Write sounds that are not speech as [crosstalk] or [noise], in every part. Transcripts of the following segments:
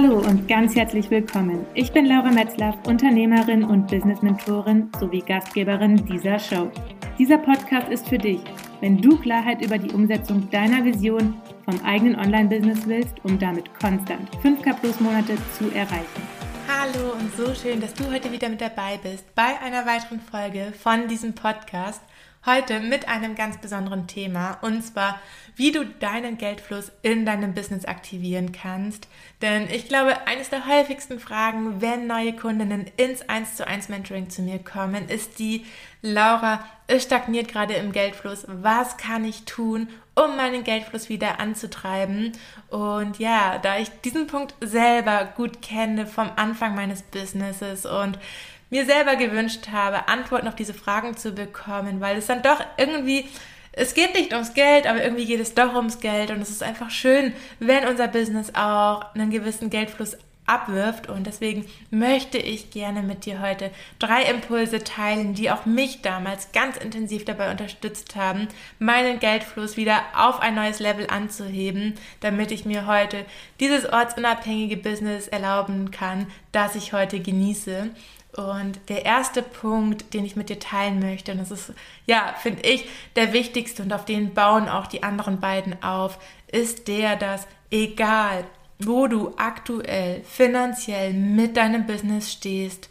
Hallo und ganz herzlich willkommen. Ich bin Laura Metzlaff, Unternehmerin und Business-Mentorin sowie Gastgeberin dieser Show. Dieser Podcast ist für dich, wenn du Klarheit über die Umsetzung deiner Vision vom eigenen Online-Business willst, um damit konstant 5K plus Monate zu erreichen. Hallo und so schön, dass du heute wieder mit dabei bist bei einer weiteren Folge von diesem Podcast. Heute mit einem ganz besonderen Thema und zwar, wie du deinen Geldfluss in deinem Business aktivieren kannst. Denn ich glaube, eines der häufigsten Fragen, wenn neue Kundinnen ins 1 zu 1 Mentoring zu mir kommen, ist die, Laura, es stagniert gerade im Geldfluss. Was kann ich tun, um meinen Geldfluss wieder anzutreiben? Und ja, da ich diesen Punkt selber gut kenne vom Anfang meines Businesses und mir selber gewünscht habe, Antworten auf diese Fragen zu bekommen, weil es dann doch irgendwie, es geht nicht ums Geld, aber irgendwie geht es doch ums Geld und es ist einfach schön, wenn unser Business auch einen gewissen Geldfluss abwirft und deswegen möchte ich gerne mit dir heute drei Impulse teilen, die auch mich damals ganz intensiv dabei unterstützt haben, meinen Geldfluss wieder auf ein neues Level anzuheben, damit ich mir heute dieses ortsunabhängige Business erlauben kann, das ich heute genieße. Und der erste Punkt, den ich mit dir teilen möchte, und das ist, ja, finde ich, der wichtigste und auf den bauen auch die anderen beiden auf, ist der, dass egal, wo du aktuell finanziell mit deinem Business stehst,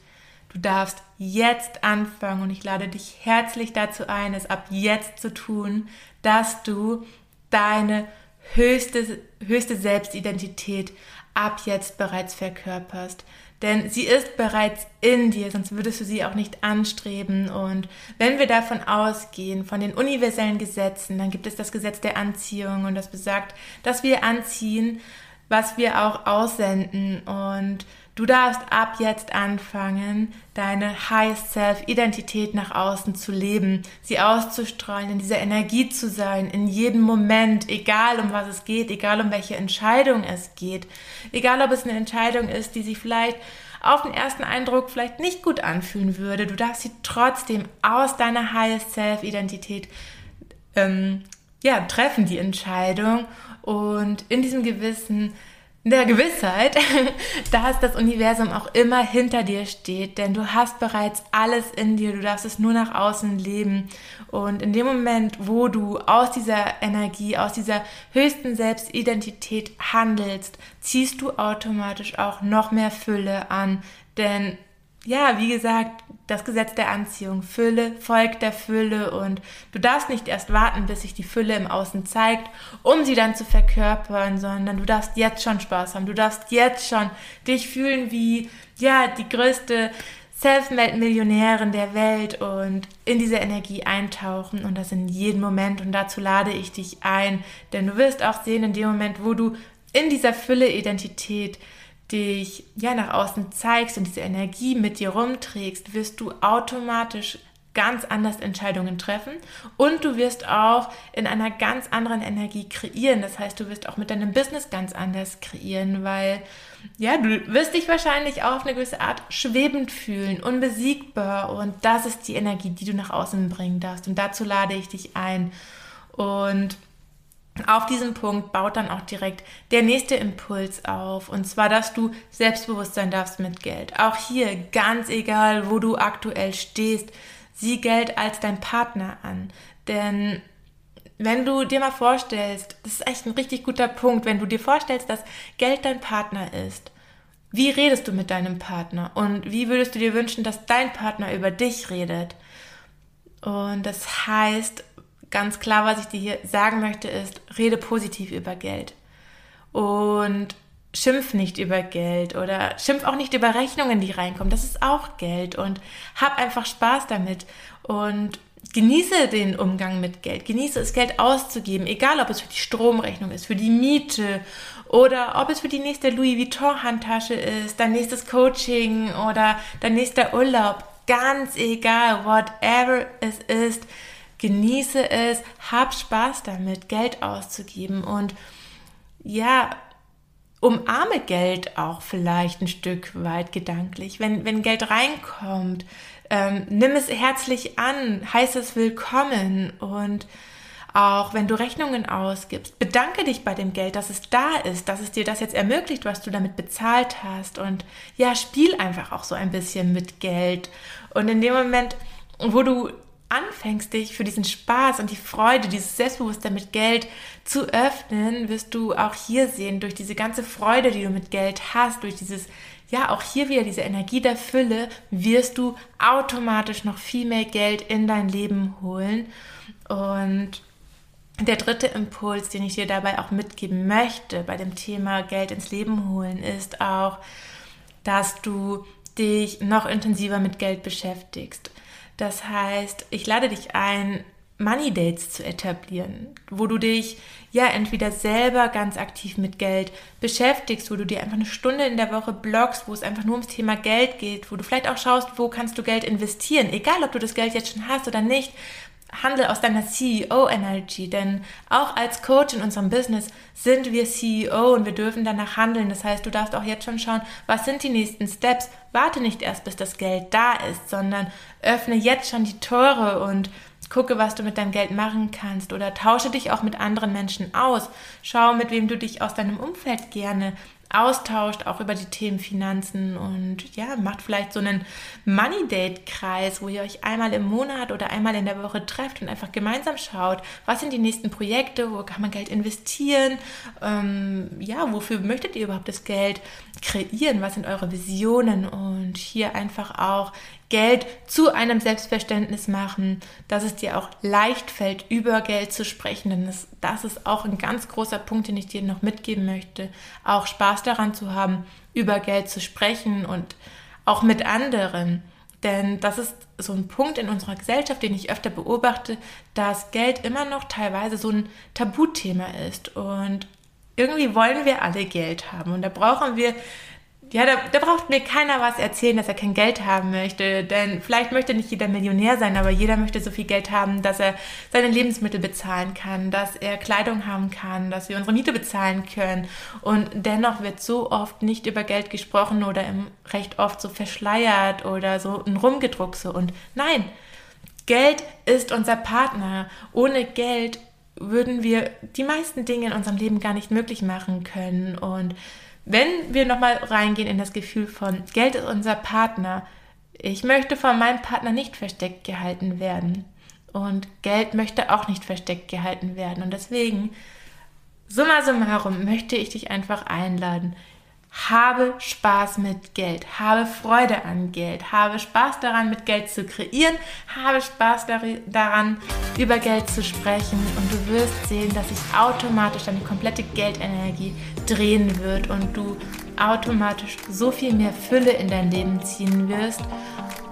du darfst jetzt anfangen und ich lade dich herzlich dazu ein, es ab jetzt zu tun, dass du deine höchste, höchste Selbstidentität ab jetzt bereits verkörperst. Denn sie ist bereits in dir, sonst würdest du sie auch nicht anstreben. Und wenn wir davon ausgehen, von den universellen Gesetzen, dann gibt es das Gesetz der Anziehung und das besagt, dass wir anziehen, was wir auch aussenden. Und du darfst ab jetzt anfangen, deine High Self-Identität nach außen zu leben, sie auszustrahlen, in dieser Energie zu sein, in jedem Moment, egal um was es geht, egal um welche Entscheidung es geht, egal ob es eine Entscheidung ist, die sich vielleicht auf den ersten Eindruck vielleicht nicht gut anfühlen würde. Du darfst sie trotzdem aus deiner High Self-Identität ähm, ja, treffen, die Entscheidung. Und in diesem gewissen der Gewissheit, [laughs] dass das Universum auch immer hinter dir steht, denn du hast bereits alles in dir, du darfst es nur nach außen leben. Und in dem Moment, wo du aus dieser Energie, aus dieser höchsten Selbstidentität handelst, ziehst du automatisch auch noch mehr Fülle an, denn ja, wie gesagt, das Gesetz der Anziehung. Fülle folgt der Fülle und du darfst nicht erst warten, bis sich die Fülle im Außen zeigt, um sie dann zu verkörpern, sondern du darfst jetzt schon Spaß haben. Du darfst jetzt schon dich fühlen wie, ja, die größte Self-Made-Millionärin der Welt und in diese Energie eintauchen und das in jedem Moment und dazu lade ich dich ein, denn du wirst auch sehen, in dem Moment, wo du in dieser Fülle-Identität dich ja nach außen zeigst und diese Energie mit dir rumträgst, wirst du automatisch ganz anders Entscheidungen treffen und du wirst auch in einer ganz anderen Energie kreieren. Das heißt, du wirst auch mit deinem Business ganz anders kreieren, weil ja, du wirst dich wahrscheinlich auch auf eine gewisse Art schwebend fühlen, unbesiegbar und das ist die Energie, die du nach außen bringen darfst und dazu lade ich dich ein. Und auf diesem Punkt baut dann auch direkt der nächste Impuls auf. Und zwar, dass du selbstbewusst sein darfst mit Geld. Auch hier, ganz egal, wo du aktuell stehst, sieh Geld als dein Partner an. Denn wenn du dir mal vorstellst, das ist echt ein richtig guter Punkt, wenn du dir vorstellst, dass Geld dein Partner ist, wie redest du mit deinem Partner? Und wie würdest du dir wünschen, dass dein Partner über dich redet? Und das heißt, ganz klar, was ich dir hier sagen möchte, ist, rede positiv über Geld. Und schimpf nicht über Geld oder schimpf auch nicht über Rechnungen, die reinkommen. Das ist auch Geld und hab einfach Spaß damit und genieße den Umgang mit Geld. Genieße es, Geld auszugeben, egal ob es für die Stromrechnung ist, für die Miete oder ob es für die nächste Louis Vuitton Handtasche ist, dein nächstes Coaching oder dein nächster Urlaub. Ganz egal, whatever es ist genieße es, hab Spaß damit, Geld auszugeben und ja, umarme Geld auch vielleicht ein Stück weit gedanklich. Wenn, wenn Geld reinkommt, ähm, nimm es herzlich an, heiß es willkommen und Auch wenn du Rechnungen ausgibst, bedanke dich bei dem Geld, dass es da ist, dass es dir das jetzt ermöglicht, was du damit bezahlt hast. Und ja, spiel einfach auch so ein bisschen mit Geld. Und in dem Moment, wo du anfängst, dich für diesen Spaß und die Freude, dieses Selbstbewusstsein mit Geld zu öffnen, wirst du auch hier sehen, durch diese ganze Freude, die du mit Geld hast, durch dieses, ja, auch hier wieder diese Energie der Fülle, wirst du automatisch noch viel mehr Geld in dein Leben holen. Und der dritte Impuls, den ich dir dabei auch mitgeben möchte bei dem Thema Geld ins Leben holen, ist auch, dass du dich noch intensiver mit Geld beschäftigst. Das heißt, ich lade dich ein, Money Dates zu etablieren, wo du dich ja entweder selber ganz aktiv mit Geld beschäftigst, wo du dir einfach eine Stunde in der Woche bloggst, wo es einfach nur ums Thema Geld geht, wo du vielleicht auch schaust, wo kannst du Geld investieren, egal ob du das Geld jetzt schon hast oder nicht, handel aus deiner CEO-Energy, denn auch als Coach in unserem Business sind wir CEO und wir dürfen danach handeln. Das heißt, du darfst auch jetzt schon schauen, was sind die nächsten Steps. Warte nicht erst, bis das Geld da ist, sondern öffne jetzt schon die Tore und gucke, was du mit deinem Geld machen kannst oder tausche dich auch mit anderen Menschen aus. Schau, mit wem du dich aus deinem Umfeld gerne austauscht, auch über die Themen Finanzen und ja, macht vielleicht so einen Money Date Kreis, wo ihr euch einmal im Monat oder einmal in der Woche trefft und einfach gemeinsam schaut, was sind die nächsten Projekte, wo kann man Geld investieren, ähm, ja, wofür möchtet ihr überhaupt das Geld kreieren, was sind eure Visionen und hier einfach auch Geld zu einem Selbstverständnis machen, dass es dir auch leicht fällt, über Geld zu sprechen. Denn das, das ist auch ein ganz großer Punkt, den ich dir noch mitgeben möchte. Auch Spaß daran zu haben, über Geld zu sprechen und auch mit anderen. Denn das ist so ein Punkt in unserer Gesellschaft, den ich öfter beobachte, dass Geld immer noch teilweise so ein Tabuthema ist. Und irgendwie wollen wir alle Geld haben. Und da brauchen wir ja, da, da, braucht mir keiner was erzählen, dass er kein Geld haben möchte. Denn vielleicht möchte nicht jeder Millionär sein, aber jeder möchte so viel Geld haben, dass er seine Lebensmittel bezahlen kann, dass er Kleidung haben kann, dass wir unsere Miete bezahlen können. Und dennoch wird so oft nicht über Geld gesprochen oder recht oft so verschleiert oder so ein Rumgedruckse. Und nein, Geld ist unser Partner. Ohne Geld würden wir die meisten Dinge in unserem Leben gar nicht möglich machen können. Und wenn wir nochmal reingehen in das Gefühl von Geld ist unser Partner, ich möchte von meinem Partner nicht versteckt gehalten werden. Und Geld möchte auch nicht versteckt gehalten werden. Und deswegen, summa summarum, möchte ich dich einfach einladen, habe Spaß mit Geld, habe Freude an Geld, habe Spaß daran, mit Geld zu kreieren, habe Spaß daran, über Geld zu sprechen und du wirst sehen, dass sich automatisch deine komplette Geldenergie drehen wird und du automatisch so viel mehr Fülle in dein Leben ziehen wirst.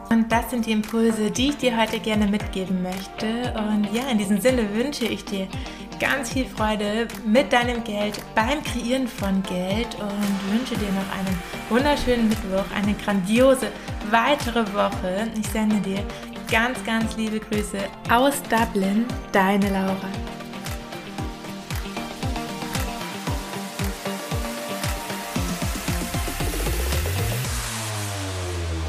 Und das sind die Impulse, die ich dir heute gerne mitgeben möchte. Und ja, in diesem Sinne wünsche ich dir ganz viel Freude mit deinem Geld beim Kreieren von Geld und wünsche dir noch einen wunderschönen Mittwoch, eine grandiose weitere Woche. Ich sende dir ganz, ganz liebe Grüße aus Dublin, deine Laura.